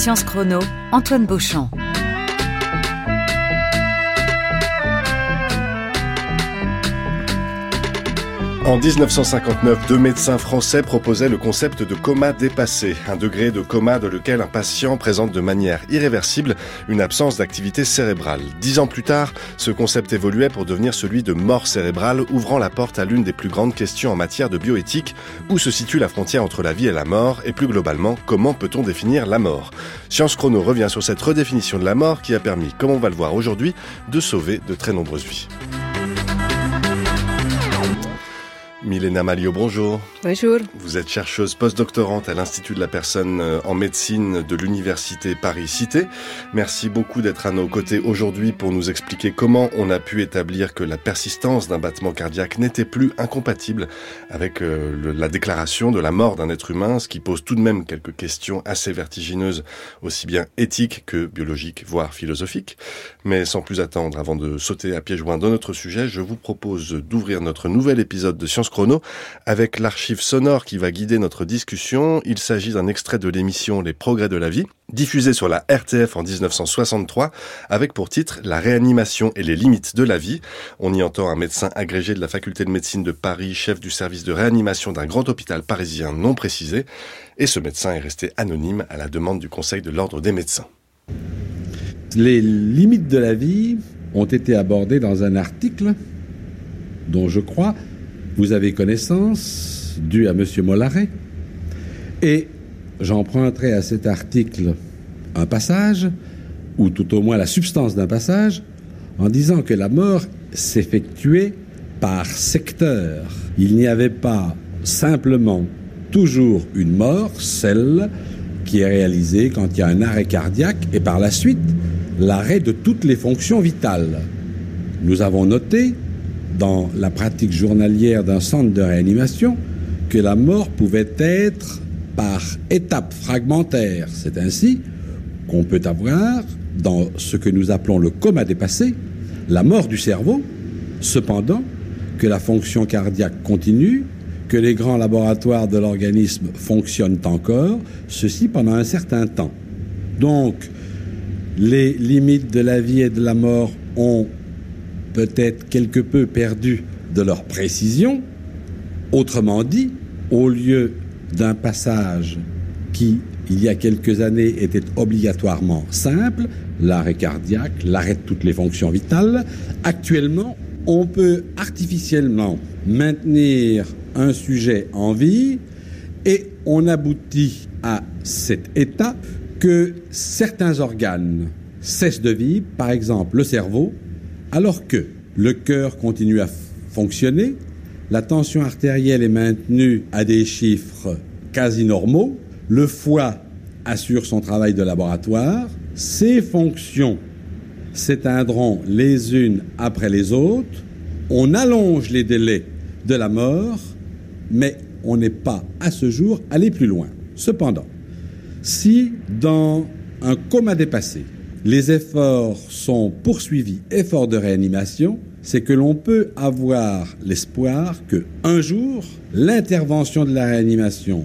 Science Chrono, Antoine Beauchamp. En 1959, deux médecins français proposaient le concept de coma dépassé, un degré de coma dans lequel un patient présente de manière irréversible une absence d'activité cérébrale. Dix ans plus tard, ce concept évoluait pour devenir celui de mort cérébrale, ouvrant la porte à l'une des plus grandes questions en matière de bioéthique, où se situe la frontière entre la vie et la mort, et plus globalement, comment peut-on définir la mort? Science Chrono revient sur cette redéfinition de la mort qui a permis, comme on va le voir aujourd'hui, de sauver de très nombreuses vies. Milena Malio, bonjour. Bonjour. Vous êtes chercheuse postdoctorante à l'Institut de la personne euh, en médecine de l'Université Paris-Cité. Merci beaucoup d'être à nos côtés aujourd'hui pour nous expliquer comment on a pu établir que la persistance d'un battement cardiaque n'était plus incompatible avec euh, la déclaration de la mort d'un être humain, ce qui pose tout de même quelques questions assez vertigineuses, aussi bien éthiques que biologiques, voire philosophiques. Mais sans plus attendre, avant de sauter à pieds joints dans notre sujet, je vous propose d'ouvrir notre nouvel épisode de Sciences Chrono avec l'archive sonore qui va guider notre discussion. Il s'agit d'un extrait de l'émission Les progrès de la vie, diffusée sur la RTF en 1963, avec pour titre La réanimation et les limites de la vie. On y entend un médecin agrégé de la faculté de médecine de Paris, chef du service de réanimation d'un grand hôpital parisien non précisé, et ce médecin est resté anonyme à la demande du Conseil de l'ordre des médecins. Les limites de la vie ont été abordées dans un article dont je crois vous avez connaissance, dû à M. Mollaret, et j'emprunterai à cet article un passage, ou tout au moins la substance d'un passage, en disant que la mort s'effectuait par secteur. Il n'y avait pas simplement toujours une mort, celle qui est réalisée quand il y a un arrêt cardiaque, et par la suite l'arrêt de toutes les fonctions vitales. Nous avons noté dans la pratique journalière d'un centre de réanimation que la mort pouvait être par étapes fragmentaires. C'est ainsi qu'on peut avoir, dans ce que nous appelons le coma dépassé, la mort du cerveau, cependant que la fonction cardiaque continue, que les grands laboratoires de l'organisme fonctionnent encore, ceci pendant un certain temps. Donc, les limites de la vie et de la mort ont peut-être quelque peu perdu de leur précision. Autrement dit, au lieu d'un passage qui, il y a quelques années, était obligatoirement simple, l'arrêt cardiaque, l'arrêt de toutes les fonctions vitales, actuellement, on peut artificiellement maintenir un sujet en vie et on aboutit à cet état que certains organes cessent de vivre, par exemple le cerveau, alors que le cœur continue à fonctionner, la tension artérielle est maintenue à des chiffres quasi normaux, le foie assure son travail de laboratoire, ces fonctions s'éteindront les unes après les autres, on allonge les délais de la mort, mais on n'est pas à ce jour allé plus loin. Cependant, si dans un coma dépassé, les efforts sont poursuivis, efforts de réanimation, c'est que l'on peut avoir l'espoir que un jour, l'intervention de la réanimation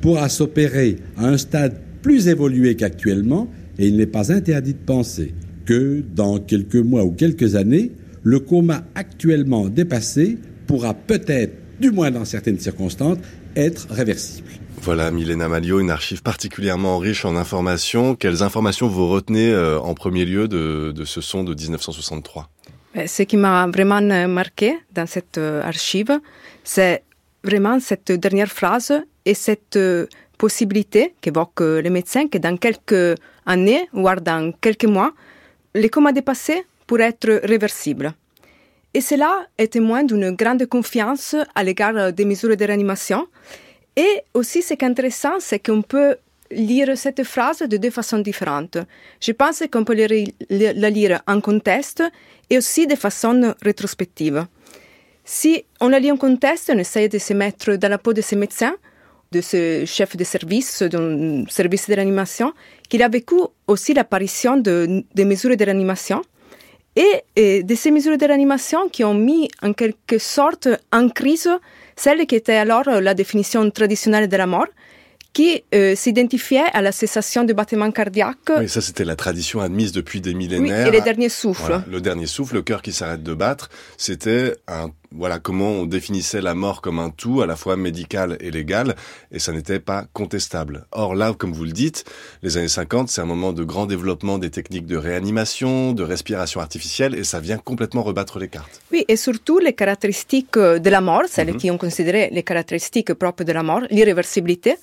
pourra s'opérer à un stade plus évolué qu'actuellement, et il n'est pas interdit de penser que dans quelques mois ou quelques années, le coma actuellement dépassé pourra peut-être, du moins dans certaines circonstances, être réversible. Voilà, Milena Malio, une archive particulièrement riche en informations. Quelles informations vous retenez euh, en premier lieu de, ce son de 1963 euh, Ce qui m'a vraiment euh, marqué dans cette archive, c'est vraiment cette dernière phrase et cette possibilité qu'évoquent les médecins que dans quelques années, voire dans quelques mois, les comas dépassés pourraient être réversibles. Et cela est témoin d'une grande confiance à l'égard des mesures de réanimation et aussi, ce qui est intéressant, c'est qu'on peut lire cette phrase de deux façons différentes. Je pense qu'on peut la lire en contexte et aussi de façon rétrospective. Si on la lit en contexte, on essaie de se mettre dans la peau de ce médecin, de ce chef de service, d'un service de réanimation, qu'il a vécu aussi l'apparition de, des mesures de réanimation et, de ces mesures de réanimation qui ont mis en quelque sorte en crise celle qui était alors la définition traditionnelle de la mort, qui euh, s'identifiait à la cessation du battement cardiaque. Oui, ça c'était la tradition admise depuis des millénaires. Oui, et les derniers souffles. Voilà, le dernier souffle, le cœur qui s'arrête de battre, c'était un voilà comment on définissait la mort comme un tout à la fois médical et légal et ça n'était pas contestable. Or là, comme vous le dites, les années 50, c'est un moment de grand développement des techniques de réanimation, de respiration artificielle et ça vient complètement rebattre les cartes. Oui, et surtout les caractéristiques de la mort, celles qui ont considéré les caractéristiques propres de la mort, l'irréversibilité,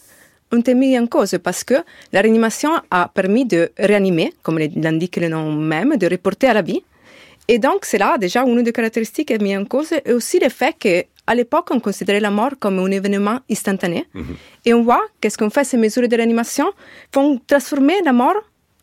ont été mis en cause parce que la réanimation a permis de réanimer, comme l'indique le nom même, de reporter à la vie. Et donc, c'est là déjà une des caractéristiques qui est mise en cause, et aussi le fait qu'à l'époque, on considérait la mort comme un événement instantané. Et on voit qu'est-ce qu'on fait, ces mesures de réanimation vont transformer la mort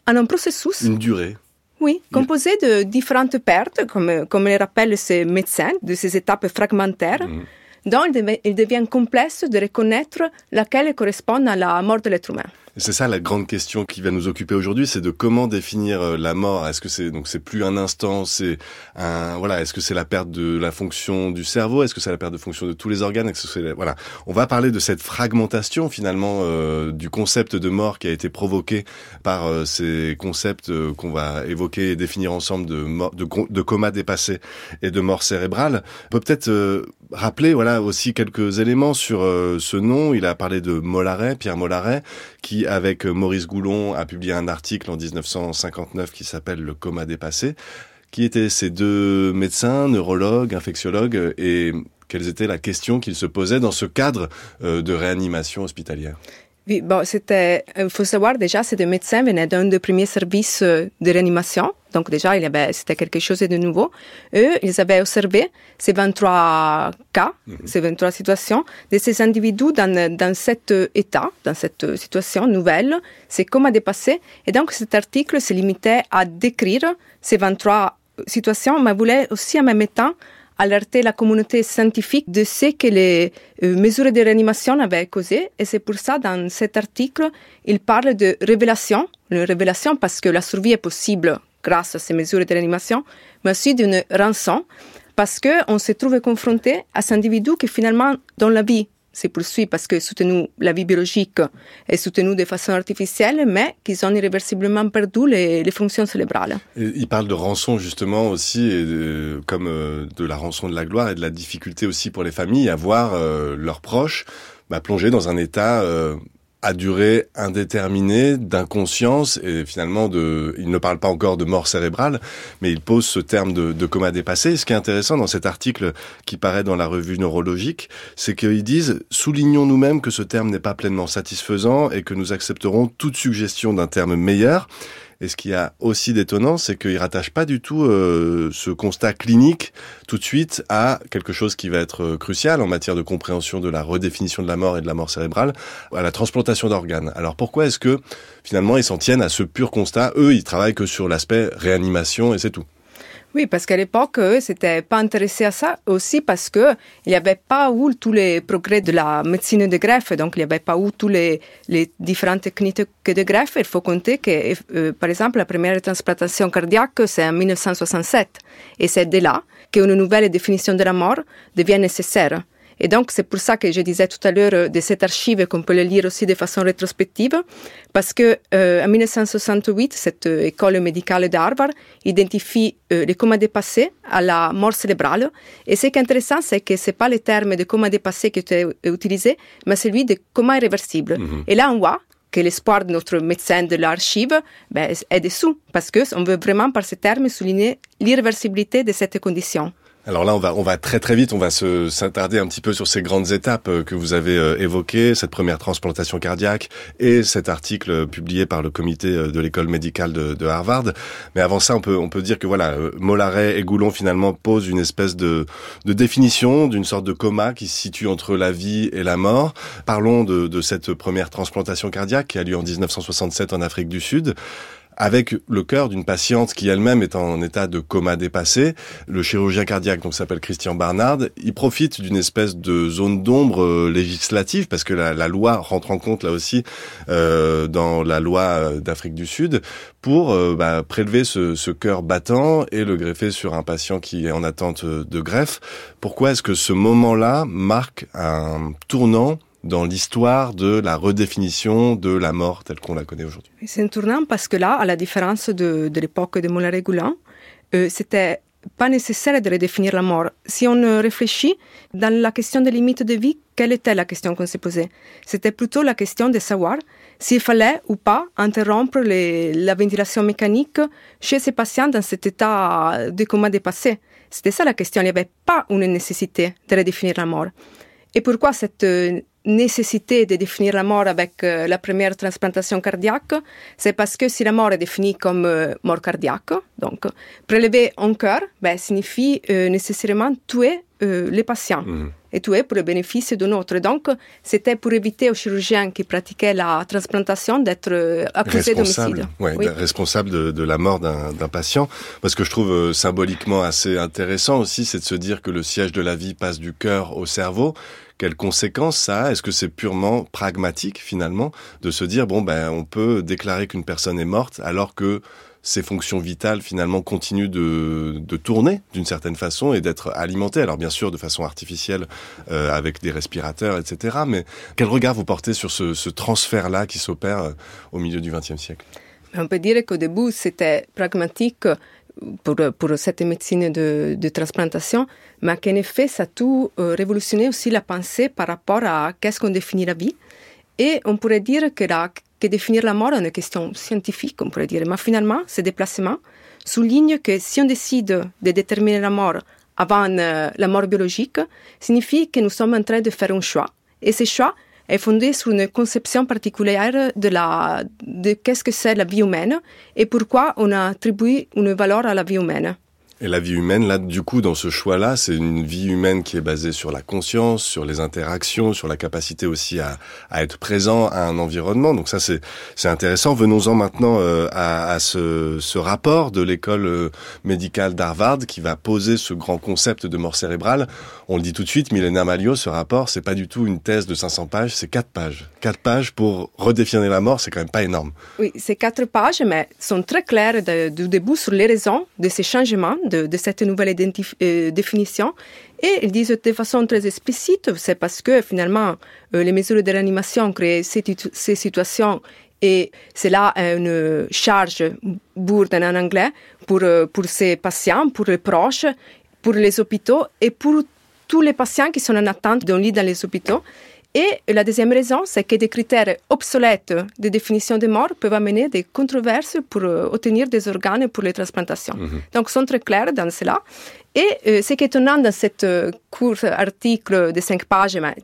en un processus. Une durée. Oui, composé de différentes pertes, comme, comme le rappellent ces médecins, de ces étapes fragmentaires. dont devient, il devient complexe de reconnaître laquelle correspond à la mort de l'être humain. C'est ça la grande question qui va nous occuper aujourd'hui, c'est de comment définir euh, la mort. Est-ce que c'est donc c'est plus un instant, c'est un voilà, est-ce que c'est la perte de la fonction du cerveau, est-ce que c'est la perte de fonction de tous les organes, est-ce que c'est voilà. On va parler de cette fragmentation finalement euh, du concept de mort qui a été provoqué par euh, ces concepts qu'on va évoquer et définir ensemble de de, coma dépassé et de mort cérébrale. On peut peut-être rappeler voilà aussi quelques éléments sur ce nom. Il a parlé de Mollaret, Pierre Mollaret, qui avec Maurice Goulon, a publié un article en 1959 qui s'appelle Le coma dépassé, qui étaient ces deux médecins, neurologues, infectiologues, et quelles étaient la question qu'ils se posaient dans ce cadre de réanimation hospitalière? Oui, bon, c'était, il faut savoir déjà, ces deux médecins venaient d'un des premiers services de réanimation. Donc déjà, il y avait, c'était quelque chose de nouveau. Eux, ils avaient observé ces 23 cas, mm -hmm. ces 23 situations de ces individus dans, dans cet état, dans cette situation nouvelle. C'est comme à dépasser. Et donc, cet article se limitait à décrire ces 23 situations, mais voulait aussi en même temps alerter la communauté scientifique de ce que les euh, mesures de réanimation avaient causé. Et c'est pour ça, dans cet article, il parle de révélation, une révélation parce que la survie est possible grâce à ces mesures de réanimation, mais aussi d'une rançon, parce qu'on se trouve confronté à ces individus qui finalement, dans la vie, se poursuit parce que soutenu la vie biologique est soutenue de façon artificielle, mais qu'ils ont irréversiblement perdu les, fonctions cérébrales. Il parle de rançon justement aussi, comme euh, de la rançon de la gloire et de la difficulté aussi pour les familles à voir euh, leurs proches bah, plonger dans un état euh, à durée indéterminée d'inconscience et finalement de, il ne parle pas encore de mort cérébrale, mais il pose ce terme de, coma dépassé. Ce qui est intéressant dans cet article qui paraît dans la revue neurologique, c'est qu'ils disent soulignons nous-mêmes que ce terme n'est pas pleinement satisfaisant et que nous accepterons toute suggestion d'un terme meilleur. Et ce qui a aussi d'étonnant, c'est qu'il rattache pas du tout euh, ce constat clinique tout de suite à quelque chose qui va être crucial en matière de compréhension de la redéfinition de la mort et de la mort cérébrale, à la transplantation d'organes. Alors pourquoi est-ce que finalement ils s'en tiennent à ce pur constat? Eux, ils travaillent que sur l'aspect réanimation et c'est tout. Oui, parce qu'à l'époque, eux, s'étaient pas intéressés à ça aussi parce que il n'y avait pas eu tous les progrès de la médecine de greffe, donc il n'y avait pas eu tous les, différentes techniques de greffe. Il faut compter que, euh, par exemple, la première transplantation cardiaque, c'est en 1967. Et c'est de là qu'une nouvelle définition de la mort devient nécessaire. Et donc, c'est pour ça que je disais tout à l'heure de cette archive qu'on peut le lire aussi de façon rétrospective, parce que euh, en 1968, cette école médicale d'Harvard identifie euh, les comas dépassés à la mort cérébrale. Et ce qui est intéressant, c'est que c'est pas le terme de coma dépassé qui est utilisé, mais celui de coma irréversible. -hmm. Et là, on voit que l'espoir de notre médecin de l'archive ben, est dessous, parce qu'on veut vraiment par ce terme souligner l'irréversibilité de cette condition. Alors là, on va, on va très très vite, on va se s'attarder un petit peu sur ces grandes étapes que vous avez euh, évoquées, cette première transplantation cardiaque et cet article publié par le comité de l'école médicale de, de, Harvard. Mais avant ça, on peut, on peut dire que voilà, Mollaret et Goulon finalement posent une espèce de, de définition d'une sorte de coma qui se situe entre la vie et la mort. Parlons de, de cette première transplantation cardiaque qui a lieu en 1967 en Afrique du Sud avec le cœur d'une patiente qui elle-même est en état de coma dépassé. Le chirurgien cardiaque donc s'appelle Christian Barnard. Il profite d'une espèce de zone d'ombre euh, législative parce que la, loi rentre en compte là aussi euh, dans la loi d'Afrique du Sud pour euh, bah, prélever ce, ce cœur battant et le greffer sur un patient qui est en attente de greffe. Pourquoi est-ce que ce moment-là marque un tournant dans l'histoire de la redéfinition de la mort telle qu'on la connaît aujourd'hui. C'est un tournant parce que là, à la différence de, l'époque de Moulin-Régulin, euh, c'était pas nécessaire de redéfinir la mort. Si on réfléchit dans la question des limites de vie, quelle était la question qu'on s'est posée? C'était plutôt la question de savoir s'il fallait ou pas interrompre la ventilation mécanique chez ces patients dans cet état de coma dépassé. C'était ça la question. Il n'y avait pas une nécessité de redéfinir la mort. Et pourquoi cette nécessité de définir la mort avec euh, la première transplantation cardiaque, c'est parce que si la mort est définie comme euh, mort cardiaque, donc prélever un cœur, ben, signifie euh, nécessairement tuer les patients. Mmh. Et tuer pour le bénéfice d'un autre. Donc, c'était pour éviter aux chirurgiens qui pratiquaient la transplantation d'être accusés d'homicide. Ouais, oui, responsable de, de, la mort d'un patient. Parce que je trouve symboliquement assez intéressant aussi, c'est de se dire que le siège de la vie passe du cœur au cerveau quelles conséquences ça a? Est-ce que c'est purement pragmatique finalement de se dire bon ben on peut déclarer qu'une personne est morte alors que ses fonctions vitales finalement continuent de, de tourner d'une certaine façon et d'être alimentées? Alors bien sûr de façon artificielle euh, avec des respirateurs, etc. Mais quel regard vous portez sur ce, ce transfert-là qui s'opère euh, au milieu du XXe siècle? On peut dire qu'au début c'était pragmatique pour, pour cette médecine de, de transplantation, mais qu'en effet, ça a tout euh, révolutionné aussi la pensée par rapport à qu'est-ce qu'on définit la vie. Et on pourrait dire que, que définir la mort est une question scientifique, on pourrait dire. Mais finalement, ce déplacement souligne que si on décide de déterminer la mort avant euh, la mort biologique, signifie que nous sommes en train de faire un choix. Et ce choix est fondée sur une conception particulière de, la, de qu'est-ce que c'est la vie humaine et pourquoi on attribue une valeur à la vie humaine. Et la vie humaine, là, du coup, dans ce choix-là, c'est une vie humaine qui est basée sur la conscience, sur les interactions, sur la capacité aussi à, à être présent à un environnement. Donc ça, c'est c'est intéressant. Venons-en maintenant euh, à, à ce, ce, rapport de l'école euh, médicale d'Harvard qui va poser ce grand concept de mort cérébrale. On le dit tout de suite, Milena Malio, ce rapport, c'est pas du tout une thèse de 500 pages, c'est quatre pages. Quatre pages pour redéfinir la mort, c'est quand même pas énorme. Oui, ces quatre pages, mais sont très claires du début sur les raisons de ces changements de, cette nouvelle euh, définition. Et ils disent de façon très explicite, c'est parce que finalement, euh, les mesures de réanimation créent ces, situations et c'est là une charge bourde en anglais pour, euh, pour ces patients, pour les proches, pour les hôpitaux et pour tous les patients qui sont en attente d'un lit dans les hôpitaux. Et la deuxième raison, c'est que des critères obsolètes de définition de mort peuvent amener des controverses pour euh, obtenir des organes pour les transplantations. -hmm. Donc, sont très clairs dans cela. Et euh, ce qui est étonnant dans cet euh, court article de cinq pages, mais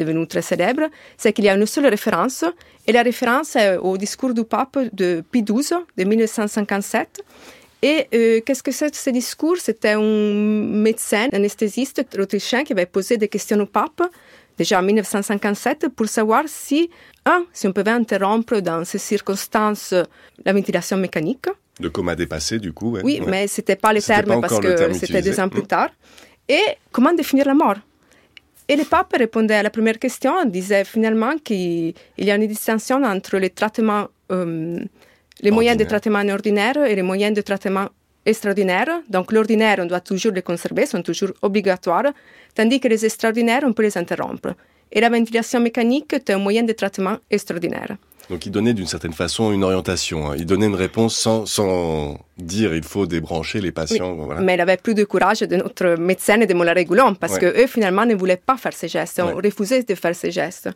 devenu très célèbre, c'est qu'il y a une seule référence, et la référence est au discours du pape de Pie XII de 1957. Et euh, qu'est-ce que c'est ce discours? C'était un médecin anesthésiste autrichien qui avait posé des questions au pape déjà en 1957 pour savoir si, un, si on pouvait interrompre dans ces circonstances la ventilation mécanique. De coma dépassé, du coup. Ouais. Oui, ouais. mais c'était pas le terme parce que c'était deux ans plus tard. Et comment définir la mort? Et le pape répondait à la première question, disait finalement qu'il y a une distinction entre les traitements, euh, les moyens de traitement ordinaire et les moyens de traitement extraordinaires. Donc l'ordinaire, on doit toujours les conserver, sont toujours obligatoires, tandis que les extraordinaires, on peut les interrompre. Et la ventilation mécanique est un moyen de traitement extraordinaire. Donc il donnait d'une certaine façon une orientation, hein. il donnait une réponse sans, sans dire il faut débrancher les patients. Oui, voilà. Mais il avait plus de courage de notre médecin et de Mola Régulon parce ouais. que eux finalement ne voulaient pas faire ces gestes, ouais. on refusait de faire ces gestes.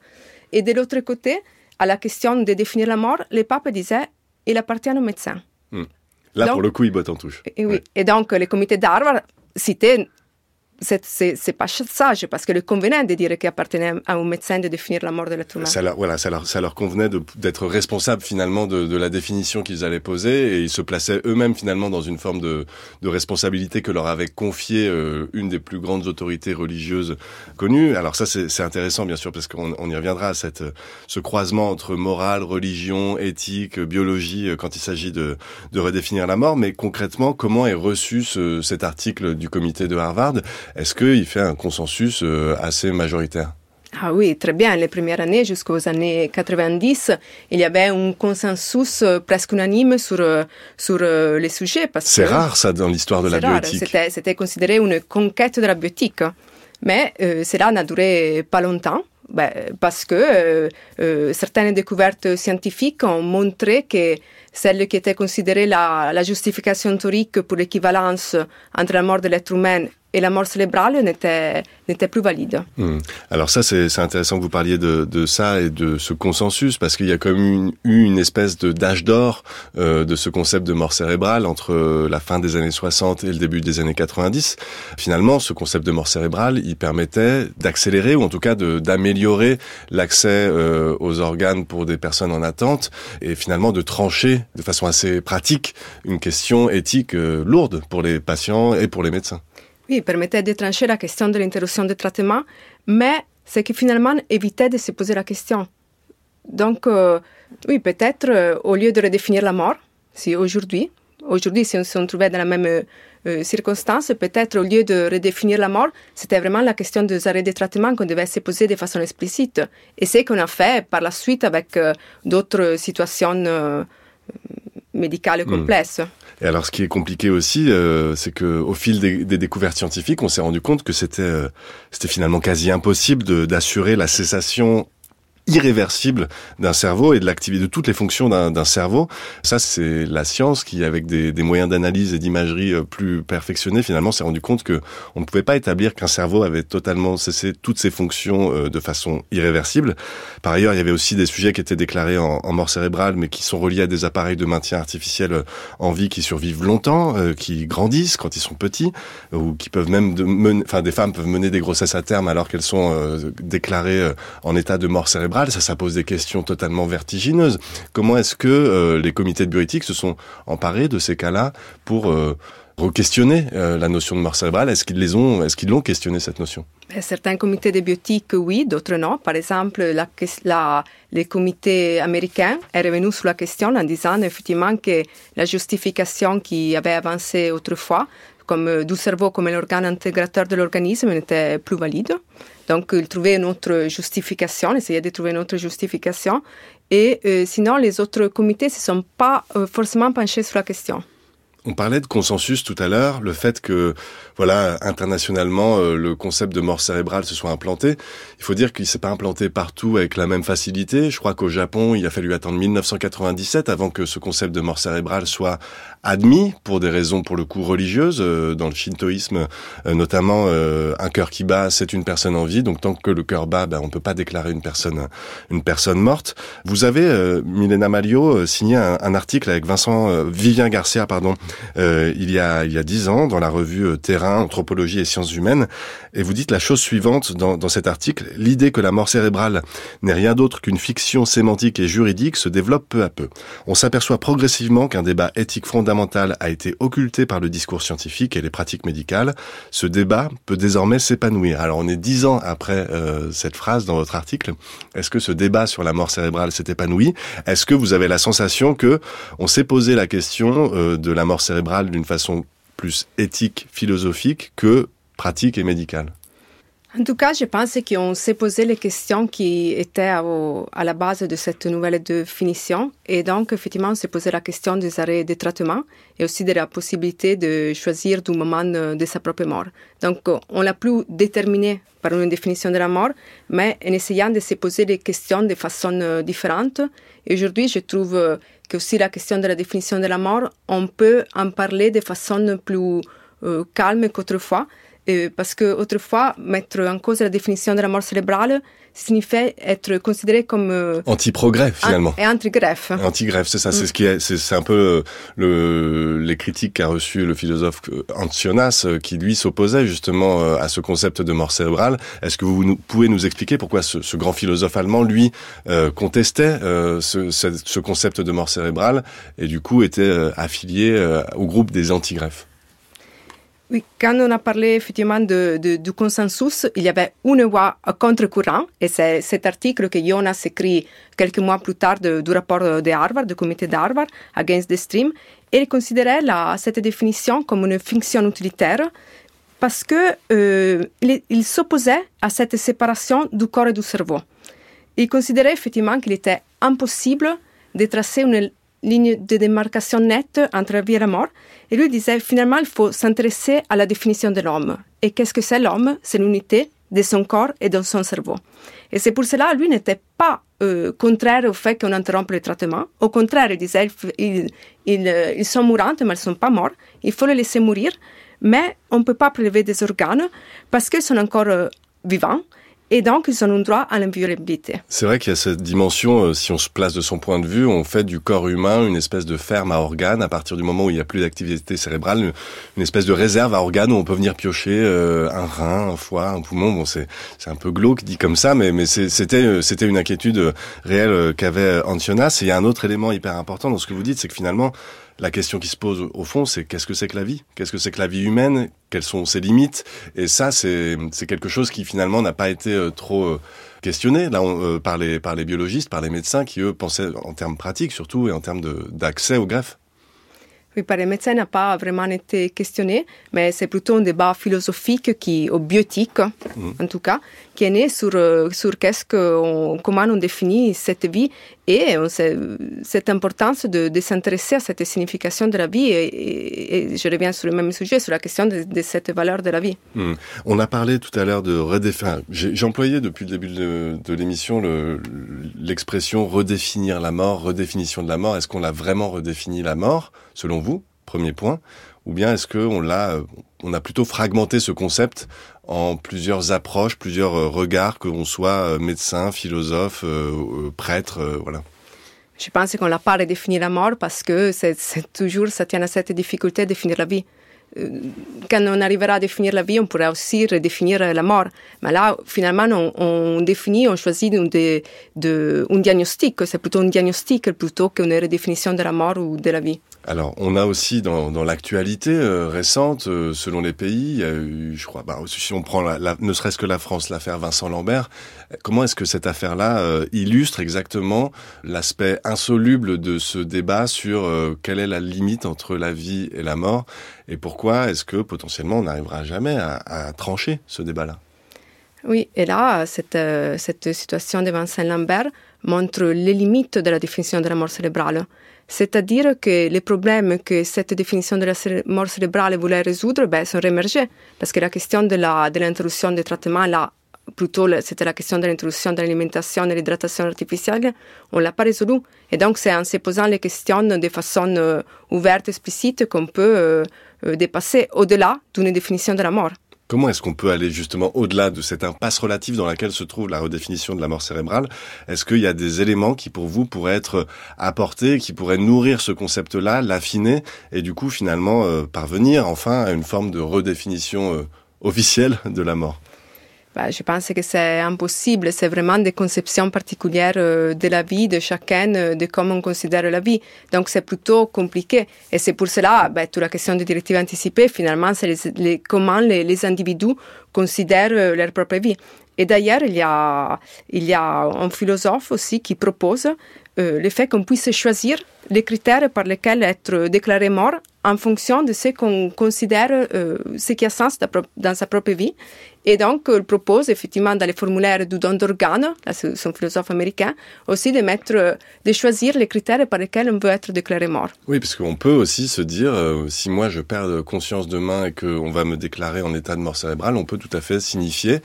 Et de l'autre côté, à la question de définir la mort, le pape disait il appartient au médecin. Hmm. Là, donc, pour le coup, il botte en touche. Et, oui. Ouais. et donc, le comité d'Harvard citait c'est pas sage parce que le convenait de dire qu'il appartenait à un médecin de définir la mort de l'être humain. Ça leur, voilà, ça leur, ça leur convenait d'être responsable finalement de, de, la définition qu'ils allaient poser et ils se plaçaient eux-mêmes finalement dans une forme de, de responsabilité que leur avait confiée euh, une des plus grandes autorités religieuses connues. Alors ça c'est intéressant bien sûr parce qu'on on y reviendra cette, ce croisement entre morale, religion, éthique, biologie euh, quand il s'agit de, de redéfinir la mort. Mais concrètement, comment est reçu ce, cet article du comité de Harvard? Est-ce qu'il fait un consensus euh, assez majoritaire? Ah oui, très bien. Les premières années, jusqu'aux années 90, il y avait un consensus euh, presque unanime sur, euh, sur les sujets. C'est rare, ça, dans l'histoire de la bioéthique. C'était considéré une conquête de la bioéthique. Mais euh, cela n'a duré pas longtemps. ben, Parce que euh, euh, certaines découvertes scientifiques ont montré que celle qui était considérée la, la justification théorique pour l'équivalence entre la mort de l'être humain et la mort cérébrale n'était n'était plus valide. Hmm. Alors ça, c'est intéressant que vous parliez de, de, ça et de ce consensus, parce qu'il y a comme eu une espèce de d'âge d'or euh, de ce concept de mort cérébrale entre la fin des années 60 et le début des années 90. Finalement, ce concept de mort cérébrale, il permettait d'accélérer ou en tout cas d'améliorer l'accès euh, aux organes pour des personnes en attente et finalement de trancher de façon assez pratique une question éthique euh, lourde pour les patients et pour les médecins. Oui, permettait de trancher la question de l'interruption de traitement, mais c'est que finalement évitait de se poser la question. Donc, euh, oui, peut-être euh, au lieu de redéfinir la mort, si aujourd'hui, aujourd'hui, si on se trouvait dans la même euh, circonstance, peut-être au lieu de redéfinir la mort, c'était vraiment la question des arrêts de traitement qu'on devait se poser de façon explicite. Et c'est qu'on a fait par la suite avec d'autres situations hmm. Et alors, ce qui est compliqué aussi, euh, c'est que au fil des, des, découvertes scientifiques, on s'est rendu compte que c'était euh, c'était finalement quasi impossible d'assurer la cessation irréversible d'un cerveau et de l'activité de toutes les fonctions d'un cerveau. Ça, c'est la science qui, avec des, des moyens d'analyse et d'imagerie euh, plus perfectionnés, finalement, s'est rendu compte que on ne pouvait pas établir qu'un cerveau avait totalement cessé toutes ses fonctions euh, de façon irréversible. Par ailleurs, il y avait aussi des sujets qui étaient déclarés en, en mort cérébrale, mais qui sont reliés à des appareils de maintien artificiel euh, en vie qui survivent longtemps, qui grandissent quand ils sont petits, ou qui peuvent même, de enfin, des femmes peuvent mener des grossesses à terme alors qu'elles sont déclarées en état de mort cérébrale ça, ça pose des questions totalement vertigineuses. Comment est-ce que euh, les comités de bioéthique se sont emparés de ces cas-là pour euh, re-questionner euh, la notion de mort cérébrale? Est-ce qu'ils les est-ce qu'ils l'ont questionné cette notion? Ben, Certains comités de bioéthique, oui, d'autres non. Par exemple, la, la, les comités américains est revenu sur la question en disant effectivement que la justification qui avait avancé autrefois comme du cerveau comme l'organe intégrateur de l'organisme n'était plus valide. Donc, il trouvait une autre justification, essayait de trouver une autre justification. Et euh, sinon, les autres comités ne se sont pas euh, forcément penchés sur la question. On parlait de consensus tout à l'heure, le fait que, voilà, internationalement, euh, le concept de mort cérébrale se soit implanté. Il faut dire qu'il s'est pas implanté partout avec la même facilité. Je crois qu'au Japon, il a fallu attendre 1997 avant que ce concept de mort cérébrale soit admis pour des raisons, pour le coup, religieuses. Euh, dans le shintoïsme, euh, notamment, un cœur qui bat, c'est une personne en vie. Donc, tant que le cœur bat, ben, on peut pas déclarer une personne, une personne morte. Vous avez, Milena Malio, signé un, un, article avec Vincent, Vivien Garcia, pardon, euh, il y a il y a dix ans dans la revue euh, Terrain, Anthropologie et Sciences Humaines, et vous dites la chose suivante dans, dans cet article l'idée que la mort cérébrale n'est rien d'autre qu'une fiction sémantique et juridique se développe peu à peu. On s'aperçoit progressivement qu'un débat éthique fondamental a été occulté par le discours scientifique et les pratiques médicales. Ce débat peut désormais s'épanouir. Alors on est dix ans après euh, cette phrase dans votre article. Est-ce que ce débat sur la mort cérébrale s'est épanoui? Est-ce que vous avez la sensation que on s'est posé la question de la mort cérébrale d'une façon plus éthique, philosophique que pratique et médicale en tout cas, je pense qu'on s'est posé les questions qui étaient à, la base de cette nouvelle définition. Et donc, effectivement, on s'est posé la question des arrêts de traitement et aussi de la possibilité de choisir du moment de sa propre mort. Donc, on l'a plus déterminé par une définition de la mort, mais en essayant de se poser les questions de façon euh, différente. Et aujourd'hui, je trouve que aussi la question de la définition de la mort, on peut en parler de façon plus euh, calme qu'autrefois parce que autrefois, mettre en cause la définition de la mort cérébrale signifiait être considéré comme euh, anti-progrès finalement. et anti-greffe. Anti-greffe, c'est ça, c'est ce qui est, c'est un peu euh, le, les critiques qu'a reçu le philosophe euh, Antionas, qui lui s'opposait justement à ce concept de mort cérébrale. Est-ce que vous pouvez nous expliquer pourquoi ce, ce grand philosophe allemand, lui, contestait ce, ce, ce, concept de mort cérébrale et du coup était affilié au groupe des anti-greffes? Oui, quand on a parlé effectivement du consensus, il y avait une voix contre-courant, et c'est cet article que Jonas écrit quelques mois plus tard du rapport de Harvard, du comité d'Harvard, Against the Stream, et il considérait cette définition comme une fonction utilitaire parce que euh, il, il s'opposait à cette séparation du corps et du cerveau. Il considérait effectivement qu'il était impossible de tracer une ligne de démarcation nette entre vie et mort. Et lui disait finalement, il faut s'intéresser à la définition de l'homme. Et qu'est-ce que c'est l'homme? C'est l'unité de son corps et de son cerveau. Et c'est pour cela, lui n'était pas euh, contraire au fait qu'on interrompe le traitement. Au contraire, il disait, ils, ils, ils sont mourants, mais ils ne sont pas morts. Il faut les laisser mourir. Mais on ne peut pas prélever des organes parce qu'ils sont encore euh, vivants et donc ils ont un droit à l'inviolabilité. C'est vrai qu'il y a cette dimension, euh, si on se place de son point de vue, on fait du corps humain une espèce de ferme à organes à partir du moment où il n'y a plus d'activité cérébrale, une, espèce de réserve à organes où on peut venir piocher euh, un rein, un foie, un poumon. Bon, c'est un peu glauque dit comme ça, mais mais c'était euh, c'était une inquiétude réelle qu'avait Antionas. Et il y a un autre élément hyper important dans ce que vous dites, c'est que finalement la question qui se pose au fond, c'est qu'est-ce que c'est que la vie? Qu'est-ce que c'est que la vie humaine? Quelles sont ses limites? Et ça, c'est quelque chose qui finalement n'a pas été euh, trop euh, questionné là, euh, par, les, par les biologistes, par les médecins qui, eux, pensaient en termes pratiques surtout et en termes d'accès au greffe. Oui, par les médecins n'a pas vraiment été questionné, mais c'est plutôt un débat philosophique qui, ou biotique, mmh. en tout cas, qui est né sur, sur qu'est-ce que comment on définit cette vie et cette importance de, de s'intéresser à cette signification de la vie. Et, et, je reviens sur le même sujet, sur la question de, de cette valeur de la vie. Mmh. On a parlé tout à l'heure de redéfinir. J'ai employé depuis le début de, de l'émission l'expression redéfinir la mort, redéfinition de la mort. Est-ce qu'on a vraiment redéfini la mort, selon vous? Premier point. Ou bien est-ce qu'on l'a, on a plutôt fragmenté ce concept en plusieurs approches, plusieurs euh, regards, qu'on soit euh, médecin, philosophe, euh, prêtre, voilà. Je pense qu'on l'a pas redéfini la mort parce que c'est toujours, ça tient à cette difficulté de définir la vie. Quand on arrivera à définir la vie, on pourra aussi redéfinir la mort. Mais là, finalement, on, définit, on choisit un diagnostic. C'est plutôt un diagnostic plutôt qu'une redéfinition de la mort ou de la vie. Alors, on a aussi dans, l'actualité euh, récente, euh, selon les pays, il y a eu, je crois, bah, si on prend la, ne serait-ce que la France, l'affaire Vincent Lambert, comment est-ce que cette affaire-là euh, illustre exactement l'aspect insoluble de ce débat sur quelle est la limite entre la vie et la mort et pourquoi est-ce que potentiellement on n'arrivera jamais à, trancher ce débat-là? Oui, et là, cette situation de Vincent Lambert montre les limites de la définition de la mort cérébrale. C'est-à-dire que les problèmes que cette définition de la mort cérébrale voulait résoudre ben, sont rémergés. Parce que la question de l'interruption de du traitement, là, plutôt c'était la question de l'introduction de l'alimentation et l'hydratation artificielle, on ne l'a pas résolu. Et donc c'est en se posant les questions de façon euh, ouverte, explicite, qu'on peut euh, euh, dépasser au-delà d'une définition de la mort. Comment est-ce qu'on peut aller justement au-delà de cette impasse relative dans laquelle se trouve la redéfinition de la mort cérébrale? Est-ce qu'il y a des éléments qui pour vous pourraient être apportés, qui pourraient nourrir ce concept-là, l'affiner et du coup finalement euh, parvenir enfin à une forme de redéfinition euh, officielle de la mort? Bah, je pense que c'est impossible. C'est vraiment des conceptions particulières euh, de la vie de chacun, euh, de comment on considère la vie. Donc c'est plutôt compliqué. Et c'est pour cela, bah, toute la question de directive anticipée, finalement, c'est les, comment les, individus considèrent euh, leur propre vie. Et d'ailleurs, il y a, il y a un philosophe aussi qui propose le fait qu'on puisse choisir les critères par lesquels être déclaré mort en fonction de ce qu'on considère euh, ce qui a sens dans sa propre vie. Et donc, il propose effectivement dans les formulaires du don d'organes, un philosophe américain, aussi euh, de choisir les critères par lesquels on veut être déclaré mort. Oui, parce qu'on peut aussi se dire, euh, si moi je perds conscience demain et qu'on va me déclarer en état de mort cérébrale, on peut tout à fait signifier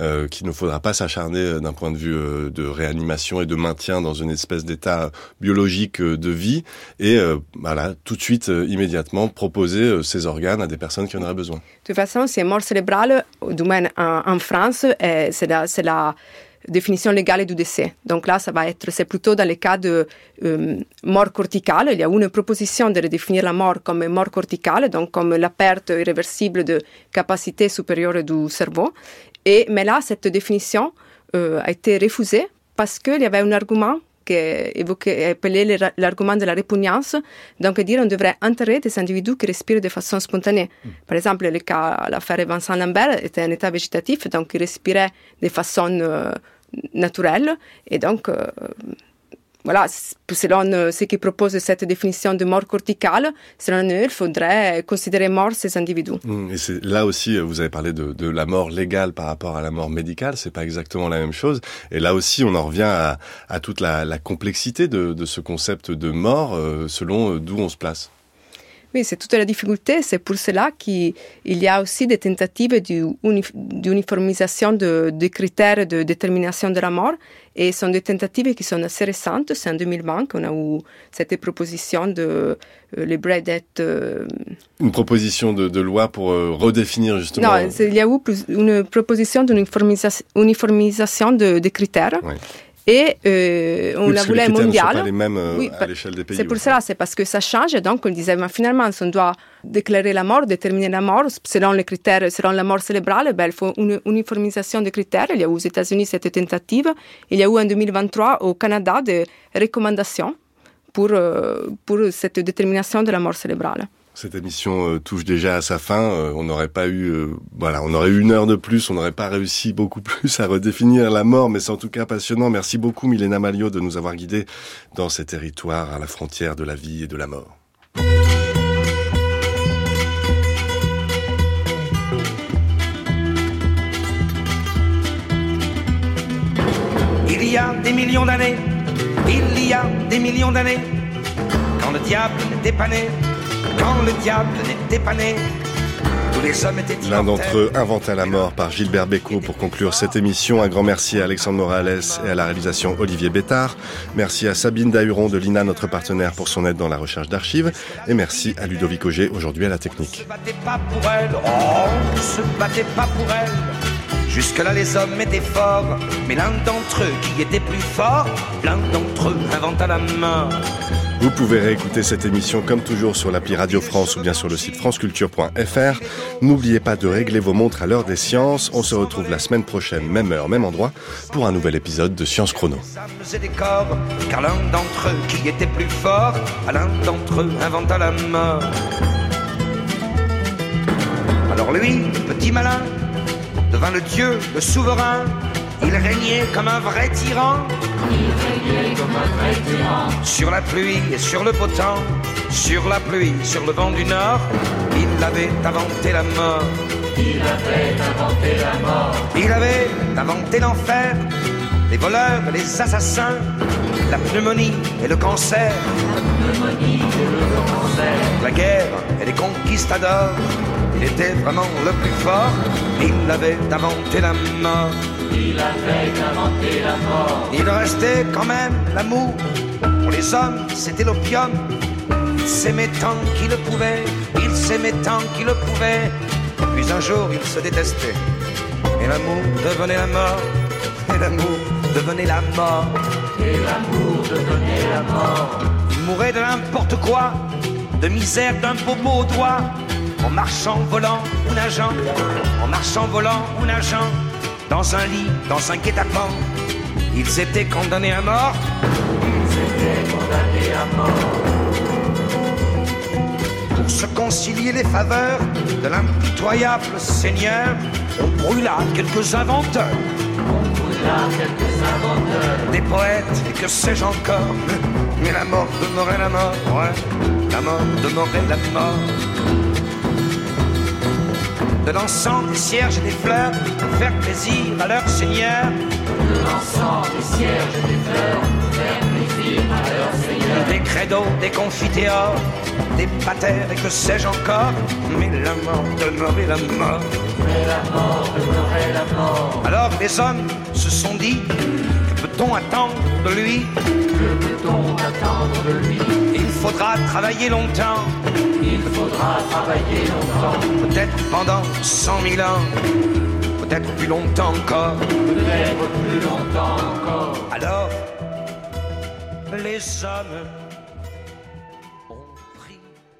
euh, qu'il ne faudra pas s'acharner euh, d'un point de vue euh, de réanimation et de maintien dans une espèce d'état biologique de vie et tout de suite immédiatement proposer ces organes à des personnes qui en auraient besoin. De toute façon, c'est mort cérébrale, du moins en, en France, c'est la, la définition légale du décès. Donc là, ça va être, c'est plutôt dans les cas de euh, mort corticale. Il y a une proposition de redéfinir la mort comme mort corticale, donc comme la perte irréversible de capacité supérieure du cerveau. Et, mais là, cette définition euh, a été refusée parce qu'il y avait un argument qui évoquait, appelé l'argument de la répugnance, donc dire on devrait enterrer des individus qui respirent de façon spontanée. Mm. Par exemple, le cas, l'affaire Vincent Lambert était un état végétatif, donc il respirait de façon euh, naturelle, et donc euh, voilà, selon euh, ce qui propose cette définition de mort corticale, selon eux, il faudrait considérer mort ces individus. Mmh, et c'est là aussi, euh, vous avez parlé de, la mort légale par rapport à la mort médicale, c'est pas exactement la même chose. Et là aussi, on en revient à, toute la, complexité de, ce concept de mort selon d'où on se place. Oui, c'est toute la difficulté. C'est pour cela qu'il y a aussi des tentatives d'uniformisation de, des critères de détermination de la mort. Et ce sont des tentatives qui sont assez récentes. C'est en 2020 qu'on a eu cette proposition de euh, les euh, Une proposition de, loi pour euh, redéfinir justement. Non, il y a eu une proposition d'uniformisation de, des critères. Et euh, on la voulait mondiale. pas les mêmes euh, à l'échelle des pays. C'est pour cela, c'est parce que ça change. Donc on disait, mais finalement, si on doit déclarer la mort, déterminer la mort selon les critères, selon la mort cérébrale, ben, il faut une uniformisation des critères. Il y a eu aux États-Unis cette tentative. Il y a eu en 2023 au Canada des recommandations pour, euh, pour cette détermination de la mort cérébrale. Cette émission euh, touche déjà à sa fin. Euh, on n'aurait pas eu, euh, voilà, on aurait eu une heure de plus. On n'aurait pas réussi beaucoup plus à redéfinir la mort, mais c'est en tout cas passionnant. Merci beaucoup, Milena Malio, de nous avoir guidés dans ces territoires à la frontière de la vie et de la mort. Il y a des millions d'années, il y a des millions d'années, quand le diable n'était pas quand le diable n'était pas né, L'un d'entre eux inventa la mort par Gilbert Bécaud pour conclure cette émission. Un grand merci à Alexandre Morales et à la réalisation Olivier Bétard. Merci à Sabine Dahuron de l'INA, notre partenaire, pour son aide dans la recherche d'archives. Et merci à Ludovic Auger, aujourd'hui à la technique. On se battait pas pour elle, oh, se battait pas pour elle. Jusque-là, les hommes étaient forts, mais l'un d'entre eux qui était plus fort, l'un d'entre eux inventa la mort. Vous pouvez réécouter cette émission comme toujours sur l'appli Radio France ou bien sur le site franceculture.fr. N'oubliez pas de régler vos montres à l'heure des sciences. On se retrouve la semaine prochaine, même heure, même endroit, pour un nouvel épisode de Science Chrono. Alors lui, petit malin, devint le dieu, le souverain, il régnait comme un vrai tyran. Il régnait comme un vrai tyran. Sur la pluie et sur le beau temps, sur la pluie, sur le vent du nord, il avait inventé la mort. Il avait inventé la mort. Il avait inventé l'enfer, les voleurs, les assassins, la pneumonie et le cancer. La guerre et les conquistadors. Il était vraiment le plus fort. Il avait inventé la mort. Il avait inventé la mort. Il restait quand même l'amour. Pour les hommes, c'était l'opium. Il s'aimait tant qu'il le pouvait. Il s'aimait tant qu'il le pouvait. Puis un jour, il se détestait. Et l'amour devenait la mort. Et l'amour devenait la mort. Et l'amour devenait la mort. Il mourait de n'importe quoi. De misère d'un bobo au doigt. En marchant, volant ou nageant. En marchant, volant ou nageant dans un lit, dans un guet-apens. Ils étaient condamnés à mort. Ils étaient condamnés à mort. Pour se concilier les faveurs de l'impitoyable Seigneur, on brûla quelques inventeurs. Des poètes et que sais-je encore. Mais la mort demeurait la mort, ouais. La mort demeurait la mort de l'encens, des cierges et des fleurs, pour faire plaisir à leur Seigneur. De l'encens, des cierges et des fleurs, pour faire plaisir à leur Seigneur. Des credos, des confiteors, des patères et que sais-je encore. Mais la mort demeurait la mort. Mais la mort demeurait la mort. Alors les hommes se sont dit, que peut-on attendre de lui? Que peut-on attendre de lui? Il faudra travailler longtemps il faudra travailler longtemps. Peut-être pendant cent mille ans. Peut-être plus longtemps encore. Peut-être plus longtemps encore. Alors, les hommes